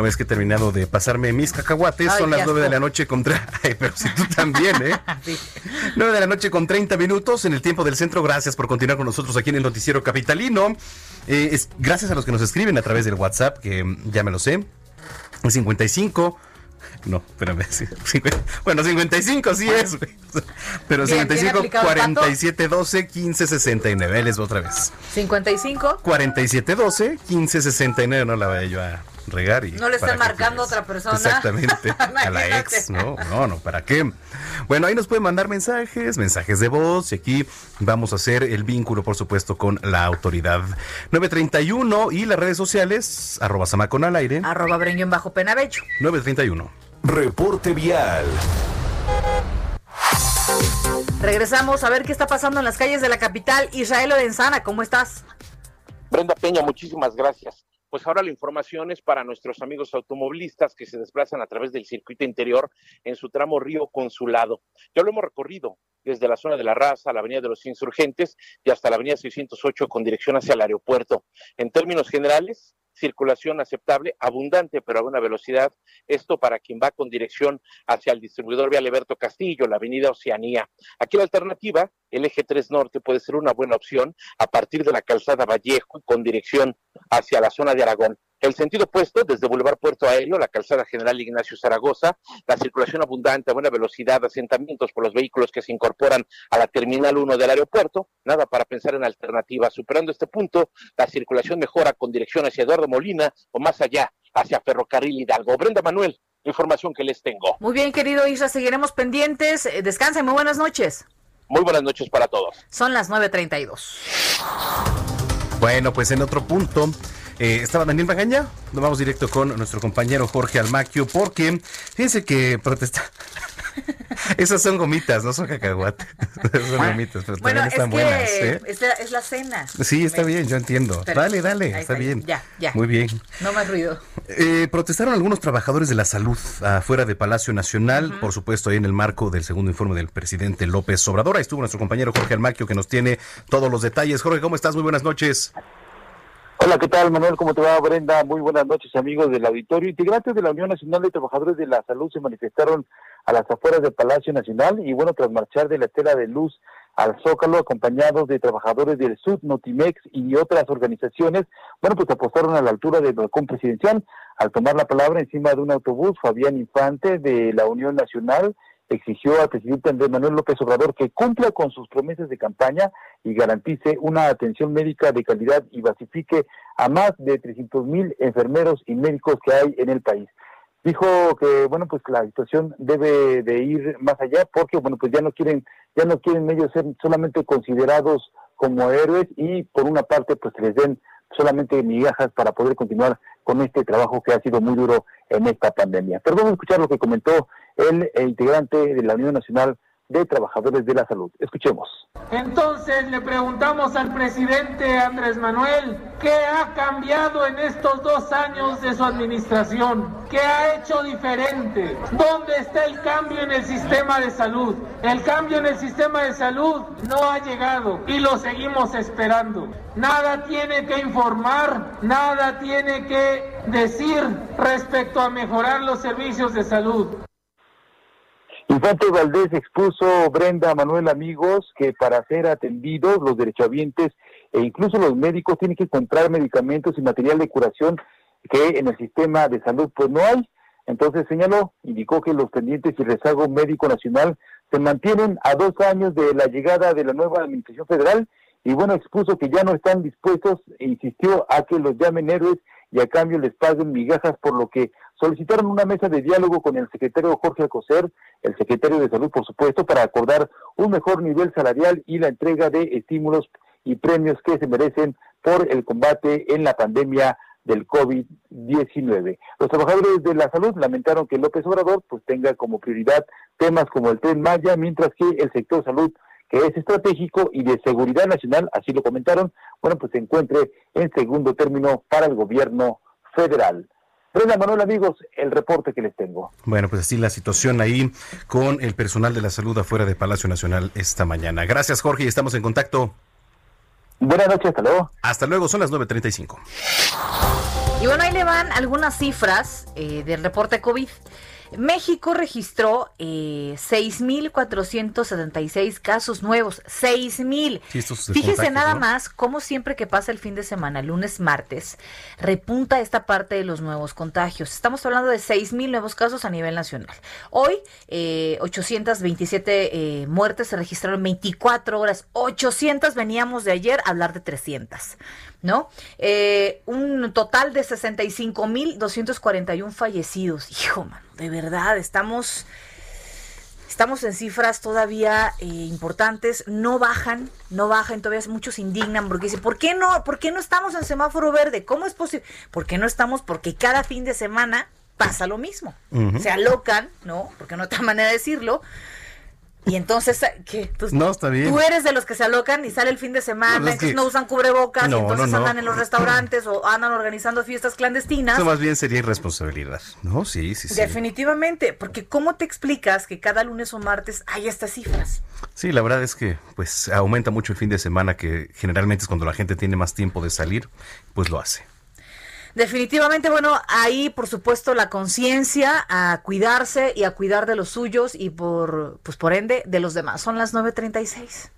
Una vez que he terminado de pasarme mis cacahuates, son las nueve de la noche contra... pero si tú también, ¿eh? sí. 9 de la noche con 30 minutos en el tiempo del centro. Gracias por continuar con nosotros aquí en el Noticiero Capitalino. Eh, es, gracias a los que nos escriben a través del WhatsApp, que mm, ya me lo sé. 55 no, espérame. bueno, 55 sí es, Pero 55, 47, 12, 15, 69. Él es otra vez. 55, 47, 12, 15, 69. No la vaya yo a regar y. No le estén marcando a otra persona. Exactamente. *laughs* a la ex. No, no, no. ¿Para qué? Bueno, ahí nos pueden mandar mensajes, mensajes de voz. Y aquí vamos a hacer el vínculo, por supuesto, con la autoridad. 931 y las redes sociales, arroba samacon al aire. Arroba breño bajo penabecho. 931. Reporte vial. Regresamos a ver qué está pasando en las calles de la capital. Israel Lorenzana, ¿cómo estás? Brenda Peña, muchísimas gracias. Pues ahora la información es para nuestros amigos automovilistas que se desplazan a través del circuito interior en su tramo Río Consulado. Ya lo hemos recorrido desde la zona de la Raza, la Avenida de los Insurgentes y hasta la Avenida 608 con dirección hacia el aeropuerto. En términos generales, circulación aceptable, abundante, pero a buena velocidad. Esto para quien va con dirección hacia el distribuidor Vial Alberto Castillo, la avenida Oceanía. Aquí la alternativa, el eje 3 Norte, puede ser una buena opción a partir de la calzada Vallejo con dirección hacia la zona de Aragón. El sentido opuesto, desde Boulevard Puerto Aéreo, la calzada General Ignacio Zaragoza, la circulación abundante a buena velocidad, asentamientos por los vehículos que se incorporan a la Terminal 1 del aeropuerto, nada para pensar en alternativas. Superando este punto, la circulación mejora con dirección hacia Eduardo Molina o más allá, hacia Ferrocarril Hidalgo. Brenda Manuel, información que les tengo. Muy bien, querido Isra, seguiremos pendientes. Eh, descansen, muy buenas noches. Muy buenas noches para todos. Son las 9.32. Bueno, pues en otro punto eh, estaba Daniel Magaña. Nos vamos directo con nuestro compañero Jorge Almaquio, porque fíjense que protesta. *laughs* Esas son gomitas, no son cacahuates. *laughs* son gomitas, pero también están buenas. ¿eh? Es, la, cena. Sí, está bien, yo entiendo. dale, dale, está, bien. Ya, ya. Muy bien. No más ruido. Eh, protestaron algunos trabajadores de la salud afuera de Palacio Nacional, por supuesto, ahí en el marco del segundo informe del presidente López Obrador. Ahí estuvo nuestro compañero Jorge Almaquio, que nos tiene todos los detalles. Jorge, ¿cómo estás? Muy buenas noches. Hola, ¿qué tal, Manuel? ¿Cómo te va, Brenda? Muy buenas noches, amigos del auditorio. Integrantes de la Unión Nacional de Trabajadores de la Salud se manifestaron a las afueras del Palacio Nacional y, bueno, tras marchar de la estela de luz al Zócalo, acompañados de trabajadores del SUD, Notimex y otras organizaciones, bueno, pues apostaron a la altura del balcón presidencial. Al tomar la palabra encima de un autobús, Fabián Infante de la Unión Nacional exigió al presidente Andrés Manuel López Obrador que cumpla con sus promesas de campaña y garantice una atención médica de calidad y basifique a más de 300 mil enfermeros y médicos que hay en el país. Dijo que bueno pues la situación debe de ir más allá porque bueno pues ya no quieren ya no quieren ellos ser solamente considerados como héroes y por una parte pues les den solamente migajas para poder continuar con este trabajo que ha sido muy duro en esta pandemia. Pero vamos a escuchar lo que comentó el, integrante de la Unión Nacional de Trabajadores de la Salud. Escuchemos. Entonces le preguntamos al presidente Andrés Manuel, ¿qué ha cambiado en estos dos años de su administración? ¿Qué ha hecho diferente? ¿Dónde está el cambio en el sistema de salud? El cambio en el sistema de salud no ha llegado y lo seguimos esperando. Nada tiene que informar, nada tiene que decir respecto a mejorar los servicios de salud. Infante Valdés expuso, Brenda, Manuel, amigos, que para ser atendidos los derechohabientes e incluso los médicos tienen que encontrar medicamentos y material de curación que en el sistema de salud pues no hay. Entonces señaló, indicó que los pendientes y rezago médico nacional se mantienen a dos años de la llegada de la nueva administración federal y bueno, expuso que ya no están dispuestos e insistió a que los llamen héroes y a cambio les paguen migajas, por lo que solicitaron una mesa de diálogo con el secretario Jorge Alcocer, el secretario de Salud, por supuesto, para acordar un mejor nivel salarial y la entrega de estímulos y premios que se merecen por el combate en la pandemia del COVID-19. Los trabajadores de la salud lamentaron que López Obrador pues tenga como prioridad temas como el tren Maya, mientras que el sector salud que es estratégico y de seguridad nacional, así lo comentaron, bueno, pues se encuentre en segundo término para el gobierno federal. Brenda Manuel, amigos, el reporte que les tengo. Bueno, pues así la situación ahí con el personal de la salud afuera de Palacio Nacional esta mañana. Gracias, Jorge, y estamos en contacto. Buenas noches, hasta luego. Hasta luego, son las 9.35. Y bueno, ahí le van algunas cifras eh, del reporte COVID. México registró eh, 6.476 casos nuevos. 6.000. Sí, Fíjese nada ¿no? más cómo siempre que pasa el fin de semana, lunes, martes, repunta esta parte de los nuevos contagios. Estamos hablando de 6.000 nuevos casos a nivel nacional. Hoy, eh, 827 eh, muertes se registraron en 24 horas. 800 veníamos de ayer a hablar de 300. ¿no? Eh, un total de 65.241 fallecidos. Hijo, mano, de verdad, estamos, estamos en cifras todavía eh, importantes, no bajan, no bajan, todavía muchos se indignan porque dicen, ¿por qué no? ¿Por qué no estamos en semáforo verde? ¿Cómo es posible? ¿Por qué no estamos? Porque cada fin de semana pasa lo mismo. Ujú. Se alocan, ¿no? Porque no hay otra manera de decirlo. Y entonces, ¿qué? Tú- No, está bien. Tú eres de los que se alocan y sale el fin de semana, No, es entonces que- no usan cubrebocas, No, y entonces no. andan en los restaurantes o andan organizando fiestas clandestinas. Eso más bien sería irresponsabilidad. No, sí, sí, sí. Definitivamente, porque ¿cómo te explicas que cada lunes o martes hay estas cifras? Sí, la verdad es que pues aumenta mucho el fin de semana, que generalmente es cuando la gente tiene más tiempo de salir, pues lo hace. Definitivamente, bueno, ahí por supuesto la conciencia a cuidarse y a cuidar de los suyos y por, pues por ende, de los demás. Son las 9.36.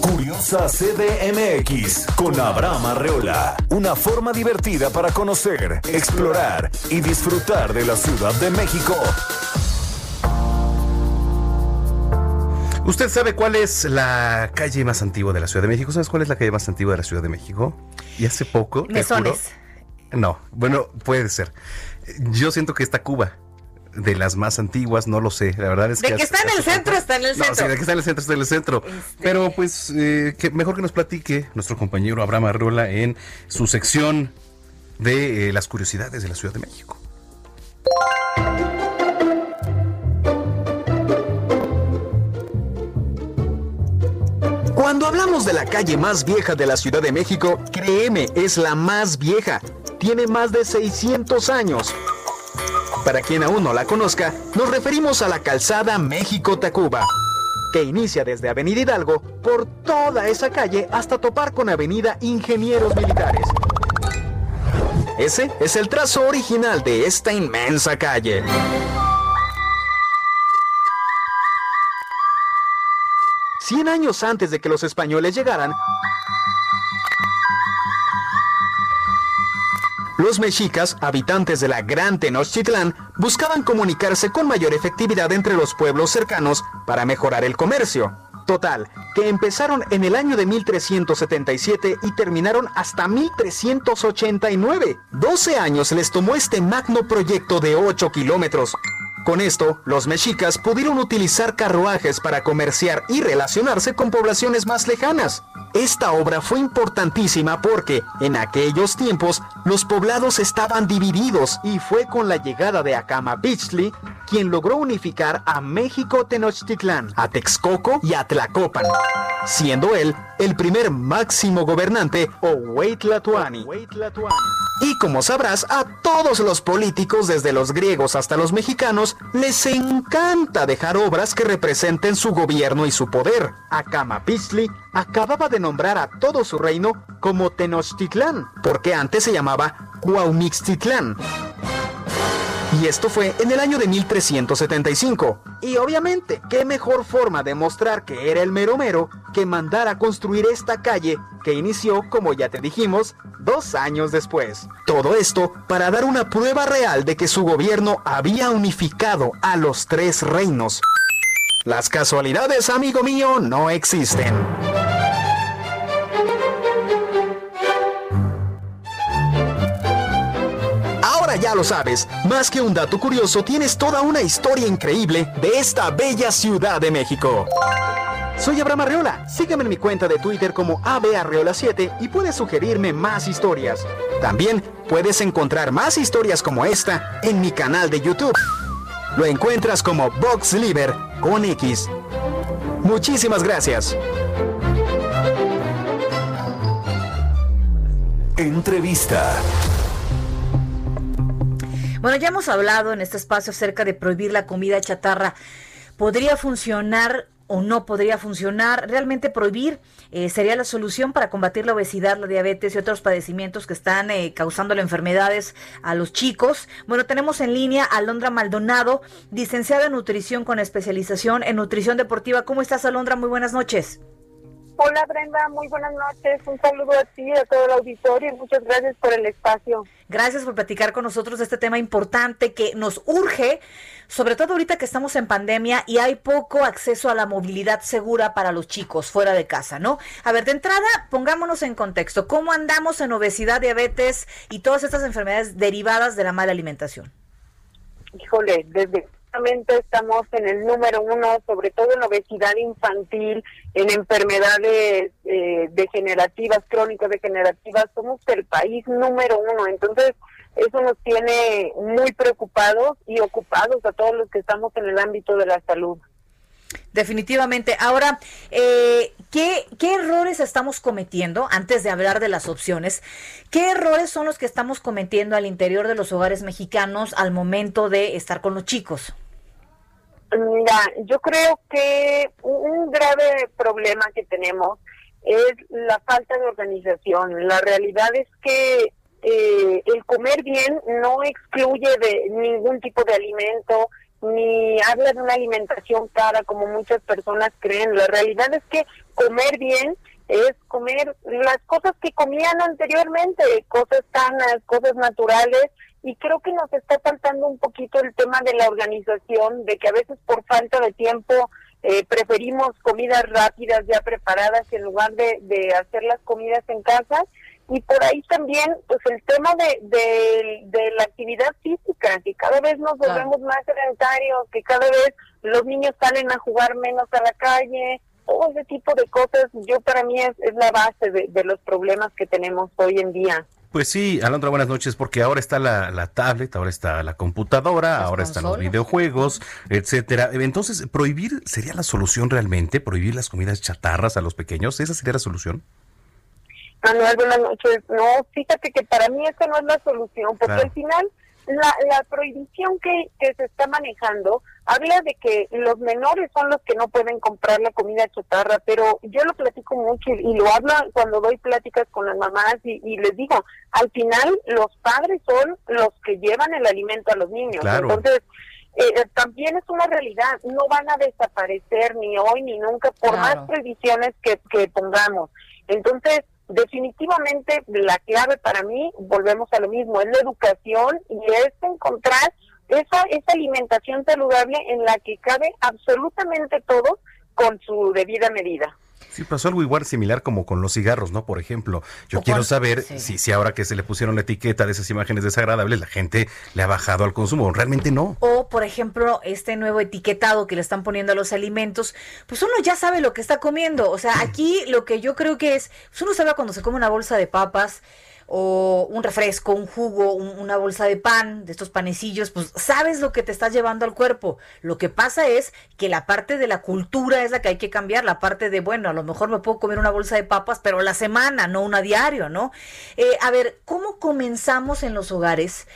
Curiosa CDMX con Abraham Arreola. Una forma divertida para conocer, explorar y disfrutar de la Ciudad de México. ¿Usted sabe cuál es la calle más antigua de la Ciudad de México? ¿Sabes cuál es la calle más antigua de la Ciudad de México? Y hace poco... Mesones. juro- no, bueno, puede ser. Yo siento que esta Cuba, de las más antiguas, no lo sé. La verdad es De que... que hace- está en el centro, está en el No, centro. Este sí, de que está en el centro, está en el centro. Pero pues, eh, que mejor que nos platique nuestro compañero Abraham Arrola en su sección de eh, las curiosidades de la Ciudad de México. Cuando hablamos de la calle más vieja de la Ciudad de México, créeme, es la más vieja. Tiene más de 600 años. Para quien aún no la conozca, nos referimos a la calzada México-Tacuba, que inicia desde Avenida Hidalgo por toda esa calle hasta topar con Avenida Ingenieros Militares. Ese es el trazo original de esta inmensa calle. Cien años antes de que los españoles llegaran, los mexicas, habitantes de la Gran Tenochtitlán, buscaban comunicarse con mayor efectividad entre los pueblos cercanos para mejorar el comercio. Total, que empezaron en el año de 1377 y terminaron hasta 1389. 12 años les tomó este magno proyecto de 8 kilómetros. Con esto, los mexicas pudieron utilizar carruajes para comerciar y relacionarse con poblaciones más lejanas. Esta obra fue importantísima porque en aquellos tiempos los poblados estaban divididos y fue con la llegada de Acama Beachley quien logró unificar a México Tenochtitlán, a Texcoco y a Tlacopan, siendo él el primer máximo gobernante o Huaytlatuani. Y como sabrás, a todos los políticos, desde los griegos hasta los mexicanos, les encanta dejar obras que representen su gobierno y su poder. Acama Beachley acababa de nombrar a todo su reino como Tenochtitlán, porque antes se llamaba Cuaumixtitlán. Y esto fue en el año de 1375. Y obviamente, qué mejor forma de mostrar que era el mero mero que mandar a construir esta calle que inició, como ya te dijimos, dos años después. Todo esto para dar una prueba real de que su gobierno había unificado a los tres reinos. Las casualidades, amigo mío, no existen. Lo sabes, más que un dato curioso, tienes toda una historia increíble de esta bella ciudad de México. Soy Abraham Arreola, sígueme en mi cuenta de Twitter como abarreola7 y puedes sugerirme más historias. También puedes encontrar más historias como esta en mi canal de YouTube. Lo encuentras como Box Liver con X. Muchísimas gracias. Entrevista. Bueno, ya hemos hablado en este espacio acerca de prohibir la comida chatarra. ¿Podría funcionar o no podría funcionar? ¿Realmente prohibir eh, sería la solución para combatir la obesidad, la diabetes y otros padecimientos que están eh, causando enfermedades a los chicos? Bueno, tenemos en línea a Alondra Maldonado, licenciada en nutrición con especialización en nutrición deportiva. ¿Cómo estás, Alondra? Muy buenas noches. Hola Brenda, muy buenas noches. Un saludo a ti y a todo el auditorio y muchas gracias por el espacio. Gracias por platicar con nosotros de este tema importante que nos urge, sobre todo ahorita que estamos en pandemia y hay poco acceso a la movilidad segura para los chicos fuera de casa, ¿no? A ver, de entrada, pongámonos en contexto. ¿Cómo andamos en obesidad, diabetes y todas estas enfermedades derivadas de la mala alimentación? Híjole, desde estamos en el número uno, sobre todo en obesidad infantil, en enfermedades eh, degenerativas, crónicas degenerativas, somos el país número uno. Entonces, eso nos tiene muy preocupados y ocupados a todos los que estamos en el ámbito de la salud. Definitivamente. Ahora, eh, ¿qué, ¿qué errores estamos cometiendo, antes de hablar de las opciones, qué errores son los que estamos cometiendo al interior de los hogares mexicanos al momento de estar con los chicos? Mira, yo creo que un grave problema que tenemos es la falta de organización. La realidad es que eh, el comer bien no excluye de ningún tipo de alimento, ni habla de una alimentación cara como muchas personas creen. La realidad es que comer bien es comer las cosas que comían anteriormente, cosas sanas, cosas naturales, y creo que nos está faltando un poquito el tema de la organización, de que a veces por falta de tiempo eh, preferimos comidas rápidas ya preparadas en lugar de, de hacer las comidas en casa. Y por ahí también pues el tema de, de, la actividad física que cada vez nos volvemos más sedentarios que cada vez los niños salen a jugar menos a la calle todo ese tipo de cosas yo para mí es, es la base de, de los problemas que tenemos hoy en día pues sí, Alondra, buenas noches, porque ahora está la, la tablet, ahora está la computadora, ahora están los videojuegos, etcétera. Entonces, ¿prohibir sería la solución realmente? ¿Prohibir las comidas chatarras a los pequeños? ¿Esa sería la solución? Manuel, buenas noches. No, fíjate que para mí esa no es la solución, porque al final la, la prohibición que, que se está manejando habla de que los menores son los que no pueden comprar la comida chatarra, pero yo lo platico mucho y lo hablo cuando doy pláticas con las mamás y, les digo, al final los padres son los que llevan el alimento a los niños. Entonces, eh, también es una realidad, no van a desaparecer ni hoy ni nunca por más previsiones que, que pongamos. Entonces, definitivamente la clave para mí, volvemos a lo mismo, es la educación y es encontrar esa, esa alimentación saludable en la que cabe absolutamente todo con su debida medida. Sí, pasó algo igual similar como con los cigarros, ¿no? Por ejemplo, yo quiero saber si, si ahora que se le pusieron la etiqueta de esas imágenes desagradables, la gente le ha bajado al consumo. Realmente no. O o por ejemplo este nuevo etiquetado que le están poniendo a los alimentos, pues uno ya sabe lo que está comiendo. O sea, aquí lo que yo creo que es, pues uno sabe cuando se come una bolsa de papas o un refresco, un jugo, una bolsa de pan, de estos panecillos, pues sabes lo que te estás llevando al cuerpo. Lo que pasa es que la parte de la cultura es la que hay que cambiar, la parte de, bueno, a lo mejor me puedo comer una bolsa de papas, pero la semana, no una diario, ¿no? Eh, a ver, ¿cómo comenzamos en los hogares?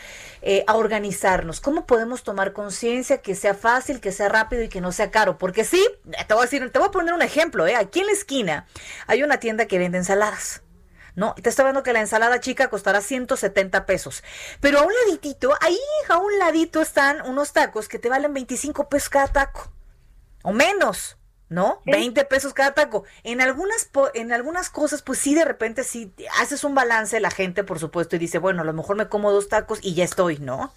Eh, a organizarnos? ¿Cómo podemos tomar conciencia que sea fácil, que sea rápido y que no sea caro? Porque sí, te voy a decir, te voy a poner un ejemplo, ¿eh? Aquí en la esquina hay una tienda que vende ensaladas. ¿No? Te estoy hablando que la ensalada chica costará 170 pesos. Pero a un ladito, ahí a un ladito están unos tacos que te valen 25 pesos cada taco. O menos. ¿no? 20 pesos cada taco. En algunas, en algunas cosas, pues sí, de repente sí, haces un balance la gente, por supuesto, y dice, bueno, a lo mejor me como dos tacos y ya estoy, ¿no?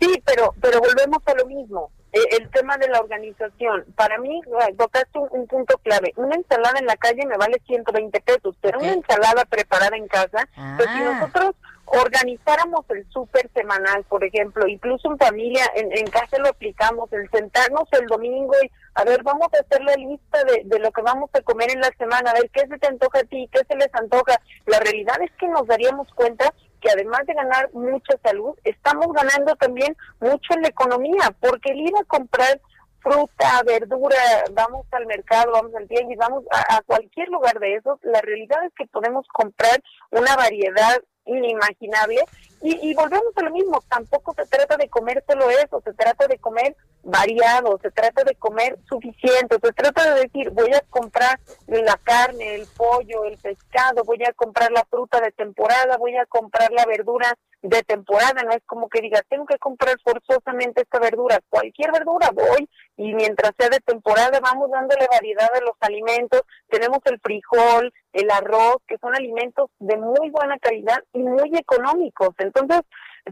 Sí, pero, pero volvemos a lo mismo. Eh, el tema de la organización. Para mí, tocaste un, un, punto clave. Una ensalada en la calle me vale 120 pesos, pero una ensalada preparada en casa, pues si ah. nosotros organizáramos el súper semanal, por ejemplo, incluso en familia, en, en, casa lo aplicamos, el sentarnos el domingo y, a ver, vamos a hacer la lista de, de lo que vamos a comer en la semana, a ver qué se te antoja a ti, qué se les antoja. La realidad es que nos daríamos cuenta que además de ganar mucha salud, estamos ganando también mucho en la economía, porque el ir a comprar fruta, verdura, vamos al mercado, vamos al y vamos a, a, cualquier lugar de esos, la realidad es que podemos comprar una variedad inimaginable. Y, y volvemos a lo mismo, tampoco se trata de comer solo eso, se trata de comer variado, se trata de comer suficiente, se trata de decir, voy a comprar la carne, el pollo, el pescado, voy a comprar la fruta de temporada, voy a comprar la verdura de temporada, no es como que diga, tengo que comprar forzosamente esta verdura, cualquier verdura voy y mientras sea de temporada vamos dándole variedad a los alimentos, tenemos el frijol, el arroz, que son alimentos de muy buena calidad y muy económicos. Entonces,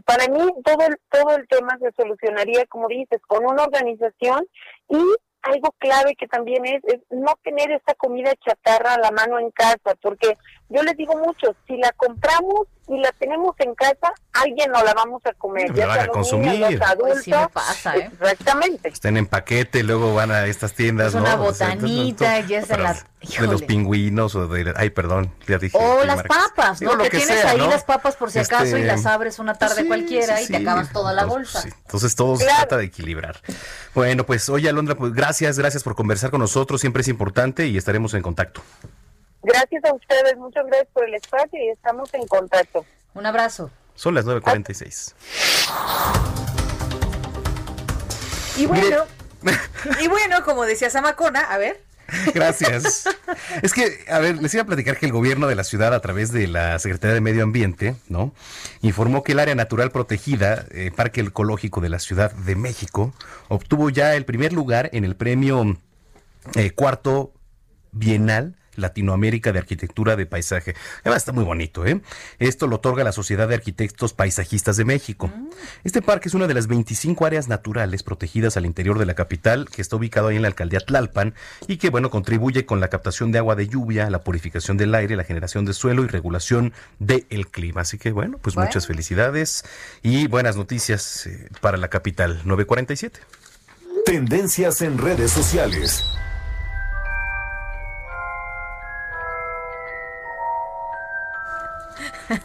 para mí todo el, todo el tema se solucionaría, como dices, con una organización y algo clave que también es, es no tener esta comida chatarra a la mano en casa, porque yo les digo mucho, si la compramos y la tenemos en casa, alguien no la vamos a comer. ya van a consumir. los adultos. Pues me pasa, ¿eh? Exactamente. Estén en paquete, luego van a estas tiendas, Es ¿no? una O sea, botanita, entonces, y es de pero la- De los pingüinos o de... Ay, perdón, ya dije. O las marcas. papas, ¿no? Digo, lo que, que tienes sea, ahí ¿no? las papas por si acaso y Este, las abres una tarde sí, cualquiera sí, y te sí. acabas toda la Entonces, bolsa. sí. Entonces todo se trata de equilibrar. Bueno, pues oye Alondra, pues gracias, gracias por conversar con nosotros, siempre es importante y estaremos en contacto. Gracias a ustedes, muchas gracias por el espacio y estamos en contacto. Un abrazo. Son las 9.46. Y bueno, *laughs* y bueno, como decía Samacona, a ver. Gracias. *laughs* Es que, a ver, les iba a platicar que el gobierno de la ciudad, a través de la Secretaría de Medio Ambiente, ¿no? Informó que el área natural protegida, eh, Parque Ecológico de la Ciudad de México, obtuvo ya el primer lugar en el premio eh, cuarto bienal Latinoamérica de Arquitectura de Paisaje. Además está muy bonito, ¿eh? Esto lo otorga la Sociedad de Arquitectos Paisajistas de México. Este parque es una de las 25 áreas naturales protegidas al interior de la capital, que está ubicado ahí en la alcaldía Tlalpan y que, bueno, contribuye con la captación de agua de lluvia, la purificación del aire, la generación de suelo y regulación del clima. Así que, bueno, pues Bueno. muchas felicidades y buenas noticias eh, para la capital. 947. Tendencias en redes sociales.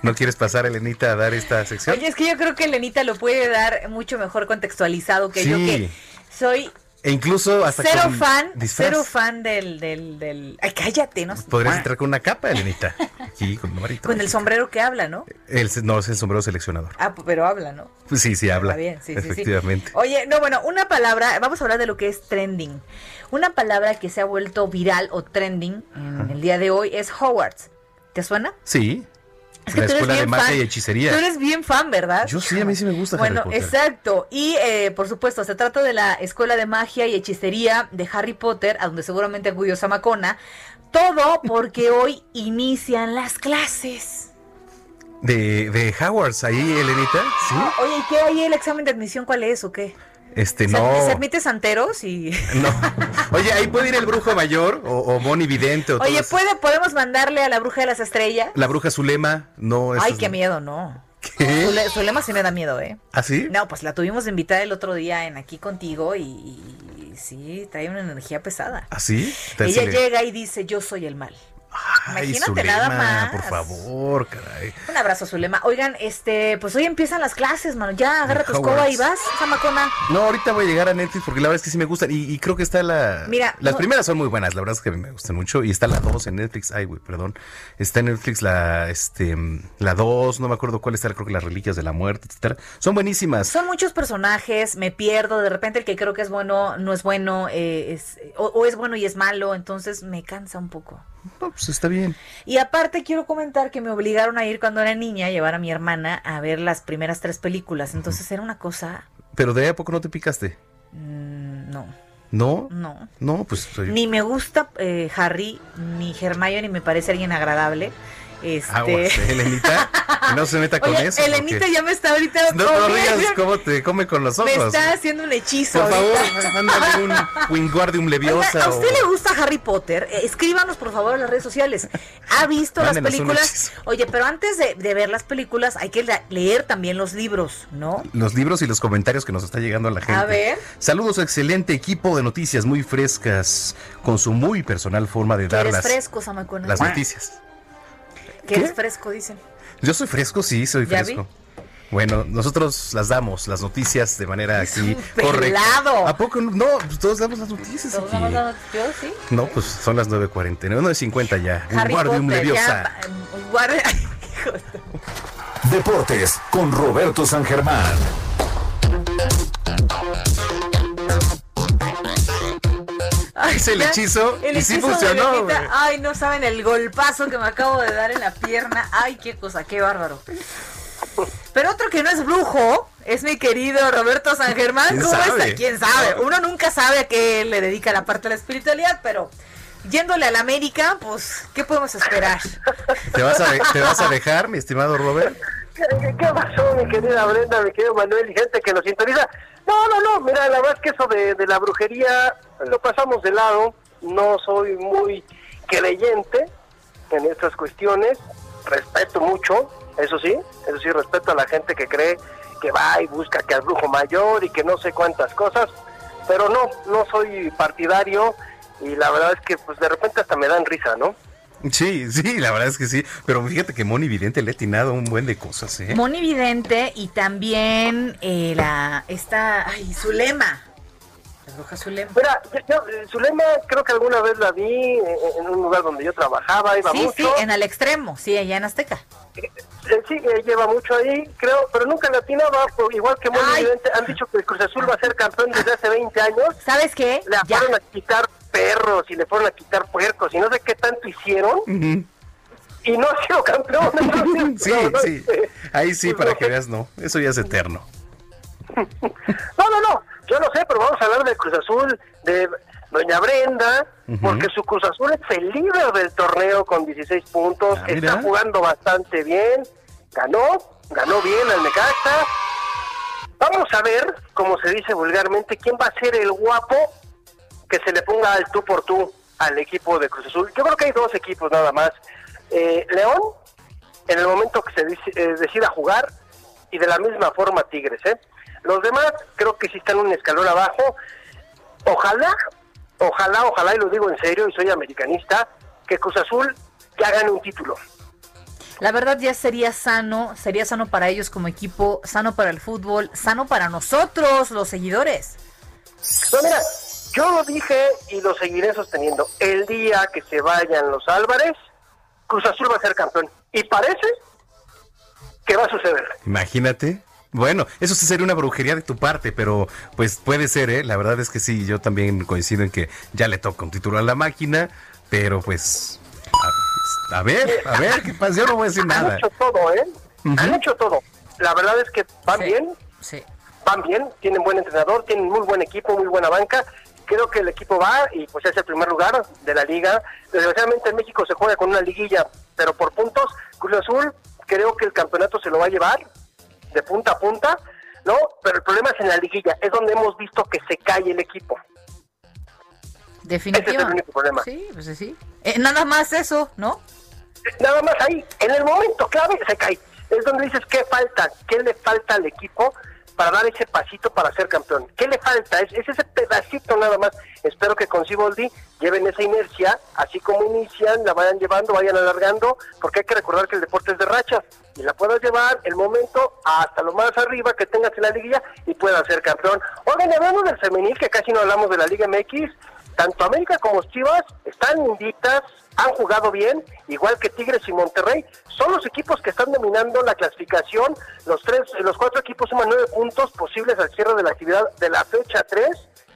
¿No quieres pasar, Elenita, a dar esta sección? Oye, es que yo creo que Lenita lo puede dar mucho mejor contextualizado que yo, que soy E incluso hasta cero fan, disfraz. cero fan del, del, del... Ay, cállate, ¿no? Podrías entrar con una capa, Elenita. Aquí, con. Con el sombrero que habla, ¿no? El, no, es el sombrero seleccionador. Ah, pero habla, ¿no? Pues sí, sí, habla. Está bien, sí, sí, sí. efectivamente. Oye, no, bueno, una palabra, vamos a hablar de lo que es trending. Una palabra que se ha vuelto viral o trending en el día de hoy es Hogwarts. ¿Te suena? Sí. Es que la tú eres escuela de bien magia fan. y hechicería. Tú eres bien fan, ¿verdad? Yo sí, a mí sí me gusta Bueno, Harry Potter. exacto. Y eh, por supuesto, se trata de la escuela de magia y hechicería de Harry Potter, a donde seguramente acudió Samacona. Todo porque *laughs* hoy inician las clases. De, de Howards, ahí, Elenita. Sí. Oye, ¿y qué hay el examen de admisión? ¿Cuál es o qué? Este, ¿Se, no. se admite santeros y...? *laughs* No. Oye, ahí puede ir el brujo mayor o, o Moni Vidente o Oye, todas- ¿puede, podemos mandarle a la bruja de las estrellas? La bruja Zulema, no. Ay, qué no. miedo, no. Zule- Zulema sí me da miedo, ¿eh? ¿Ah, sí? No, pues la tuvimos de invitada el otro día en aquí contigo y, y sí, trae una energía pesada. ¿Ah, sí? Ella llega y dice, yo soy el mal. Ay, Imagínate nada más. por favor, caray. Un abrazo, Zulema. Oigan, este, pues hoy empiezan las clases, mano. Ya, agarra tu escoba y vas, Zamacona. No, ahorita voy a llegar a Netflix porque la verdad es que sí me gustan y, y creo que está la... Mira, las no- primeras son muy buenas, la verdad es que me gustan mucho y está la 2 en Netflix. Ay, güey, perdón. Está en Netflix la, este, la 2, no me acuerdo cuál está, creo que las Reliquias de la Muerte, etcétera. Son buenísimas. Son muchos personajes, me pierdo, de repente el que creo que es bueno no es bueno, eh, es, o, o es bueno y es malo, entonces me cansa un poco. No, pues está bien. Y aparte quiero comentar que me obligaron a ir cuando era niña, a llevar a mi hermana a ver las primeras tres películas, entonces era una cosa, Pero de ahí a poco no te picaste. mm, no, ¿No? no. No, pues soy... Ni me gusta eh, Harry, ni Hermione, ni me parece alguien agradable. Este... Aguas, ¿eh, *laughs* Elenita? No se meta con Oye, eso. Elenita porque- ya me está ahorita... No, no digas cómo te come con los ojos. Me está haciendo un hechizo. Por favor, *laughs* mándale un Wingardium Leviosa. Oiga, ¿A usted o- le gusta Harry Potter? Eh, escríbanos por favor en las redes sociales. ¿Ha *laughs* visto las películas? Oye, pero antes de, de ver las películas hay que leer también los libros, ¿no? Los libros y los comentarios que nos está llegando a la gente. A ver. Saludos, excelente equipo de noticias muy frescas, con su muy personal forma de Que dar eres las, fresco, Samacona. las noticias. Que eres fresco, dicen. Yo soy fresco, sí, soy ¿Ya fresco. Bueno, nosotros las damos, las noticias de manera *laughs* aquí correcta. ¿A poco no? No, pues todos damos las noticias Todos aquí. vamos a- Yo sí. No, pues son las 9.49, 9.50 ya. Un Harry Wingardium Potter. Leviosa. ya, *laughs* de- Deportes con Roberto San Germán. *laughs* El hechizo el y sí hechizo funcionó, güey. Ay, no saben el golpazo que me acabo de dar en la pierna. Ay, qué cosa, qué bárbaro. Pero otro que no es brujo es mi querido Roberto San Germán. ¿Quién ¿Cómo sabe? está? ¿Quién sabe? Uno nunca sabe a qué le dedica la parte de la espiritualidad, pero yéndole a la América, pues, ¿qué podemos esperar? ¿Te vas, a ¿Te vas a dejar, mi estimado Robert? ¿Qué, pasó, mi querida Brenda, mi querido Manuel y gente que nos sintoniza? No, no, no, mira, la verdad es que eso de, de la brujería lo pasamos de lado. No soy muy creyente en estas cuestiones. Respeto mucho, eso sí, eso sí, respeto a la gente que cree que va y busca que al brujo mayor y que no sé cuántas cosas. Pero no, no soy partidario y la verdad es que pues de repente hasta me dan risa, ¿no? Sí, sí, la verdad es que sí. Pero fíjate que Moni Vidente le ha atinado un buen de cosas, ¿eh? Moni Vidente y también eh, la, esta, ay, Zulema. La bruja Zulema. Mira, yo, Zulema creo que alguna vez la vi eh, en un lugar donde yo trabajaba, iba Sí, sí, mucho. en el extremo, sí, allá en Azteca. Sí, eh, lleva mucho ahí, creo, pero nunca la atinaba, por- igual que Moni Ay. Vidente. Han dicho que el Cruz Azul va a ser campeón desde hace 20 años. ¿Sabes qué? Le Ya. fueron a quitar perros y le fueron a quitar puercos y no sé qué tanto hicieron y no ha sido campeón. entonces, *laughs* Sí, no, no, sí. Ahí sí, para que veas, no. Eso ya es eterno. *laughs* No, no, no, yo no sé, pero vamos a hablar del Cruz Azul, de Doña Brenda, porque su Cruz Azul es el líder del torneo con 16 puntos, Ah, está jugando bastante bien, ganó, ganó bien al Necaxa. Vamos a ver, como se dice vulgarmente, quién va a ser el guapo que se le ponga al tú por tú al equipo de Cruz Azul. Yo creo que hay dos equipos nada más. Eh, León, en el momento que se dice- eh, decida jugar, y de la misma forma Tigres. ¿eh? Los demás creo que sí están un escalón abajo. Ojalá, ojalá, ojalá, y lo digo en serio, y soy americanista, que Cruz Azul ya gane un título. La verdad ya sería sano, sería sano para ellos como equipo, sano para el fútbol, sano para nosotros, los seguidores. No, mira, yo lo dije y lo seguiré sosteniendo. El día que se vayan los Álvarez, Cruz Azul va a ser campeón. Y parece que va a suceder. Imagínate. Bueno, eso sí sería una brujería de tu parte, pero pues puede ser, ¿eh? La verdad es que sí, yo también coincido en que ya le toca un título a la máquina, pero pues... A, a ver, a ver, ¿qué pasa? Yo no voy a decir Han nada. hecho todo, ¿eh? Ujú. Han hecho todo. La verdad es que van bien, Sí. van bien, tienen buen entrenador, tienen muy buen equipo, muy buena banca. Creo que el equipo va y pues es el primer lugar de la liga. Desgraciadamente en México se juega con una liguilla, pero por puntos. Cruz Azul creo que el campeonato se lo va a llevar de punta a punta, ¿no? Pero el problema es en la liguilla, es donde hemos visto que se cae el equipo. Definitivamente. Ese es el único problema. Sí, pues sí. Eh, nada más eso, ¿no? Nada más ahí, en el momento clave se cae. es donde dices qué falta, qué le falta al equipo para dar ese pasito para ser campeón. ¿Qué le falta? Es, es ese pedacito nada más. Espero que con Siboldi lleven esa inercia, así como inician, la vayan llevando, vayan alargando, porque hay que recordar que el deporte es de racha y la puedas llevar el momento hasta lo más arriba que tengas en la liguilla y puedas ser campeón. Oigan, hablando del femenil, que casi no hablamos de la Liga MX, tanto América como Chivas están invictas, han jugado bien, igual que Tigres y Monterrey. Son los equipos que están dominando la clasificación. Los tres, los cuatro equipos suman nueve puntos posibles al cierre de la actividad de la fecha 3.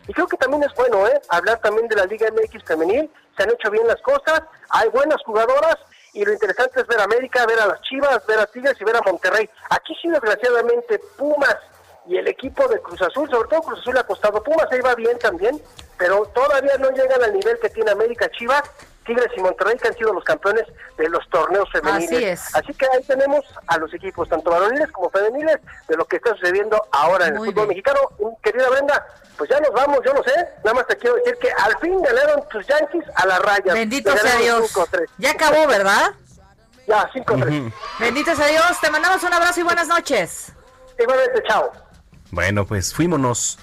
Y creo que también es bueno, ¿eh? Hablar también de la Liga MX femenil. Se han hecho bien las cosas, hay buenas jugadoras y lo interesante es ver a América, ver a las Chivas, ver a Tigres y ver a Monterrey. Aquí sí, desgraciadamente, Pumas y el equipo de Cruz Azul, sobre todo Cruz Azul ha costado. Pumas ahí va bien también, pero todavía no llegan al nivel que tiene América Chivas, Tigres y Monterrey, que han sido los campeones de los torneos femeniles. Así es. Así que ahí tenemos a los equipos, tanto varoniles como femeniles, de lo que está sucediendo ahora en el fútbol mexicano. Querida Brenda, pues ya nos vamos, yo no sé, nada más te quiero decir que al fin ganaron tus Yankees a la raya. Bendito sea Dios. Ya acabó, ¿verdad? Ya, 5-3. Bendito sea Dios, te mandamos un abrazo y buenas noches. Igualmente, chao. Bueno, pues fuímonos.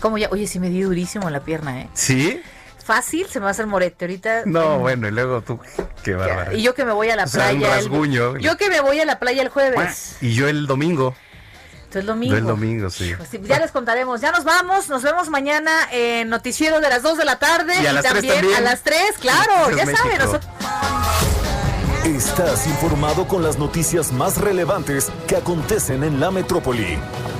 Como ya, oye, sí me di durísimo en la pierna, ¿eh? ¿Sí? Fácil, se me va a hacer morete ahorita. No, bueno, y luego tú, qué bárbaro. Y yo que me voy a la O sea, un playa. el- rasguño. yo que me voy a la playa el jueves. Y yo el domingo. Entonces el domingo. Yo el domingo, sí. Pues sí, ya les contaremos. Ya nos vamos. Nos vemos mañana en Noticiero de las 2 de la tarde. Y a las tres también, también. a las 3, claro. Ya saben, México. nosotros. Estás informado con las noticias más relevantes que acontecen en la metrópoli.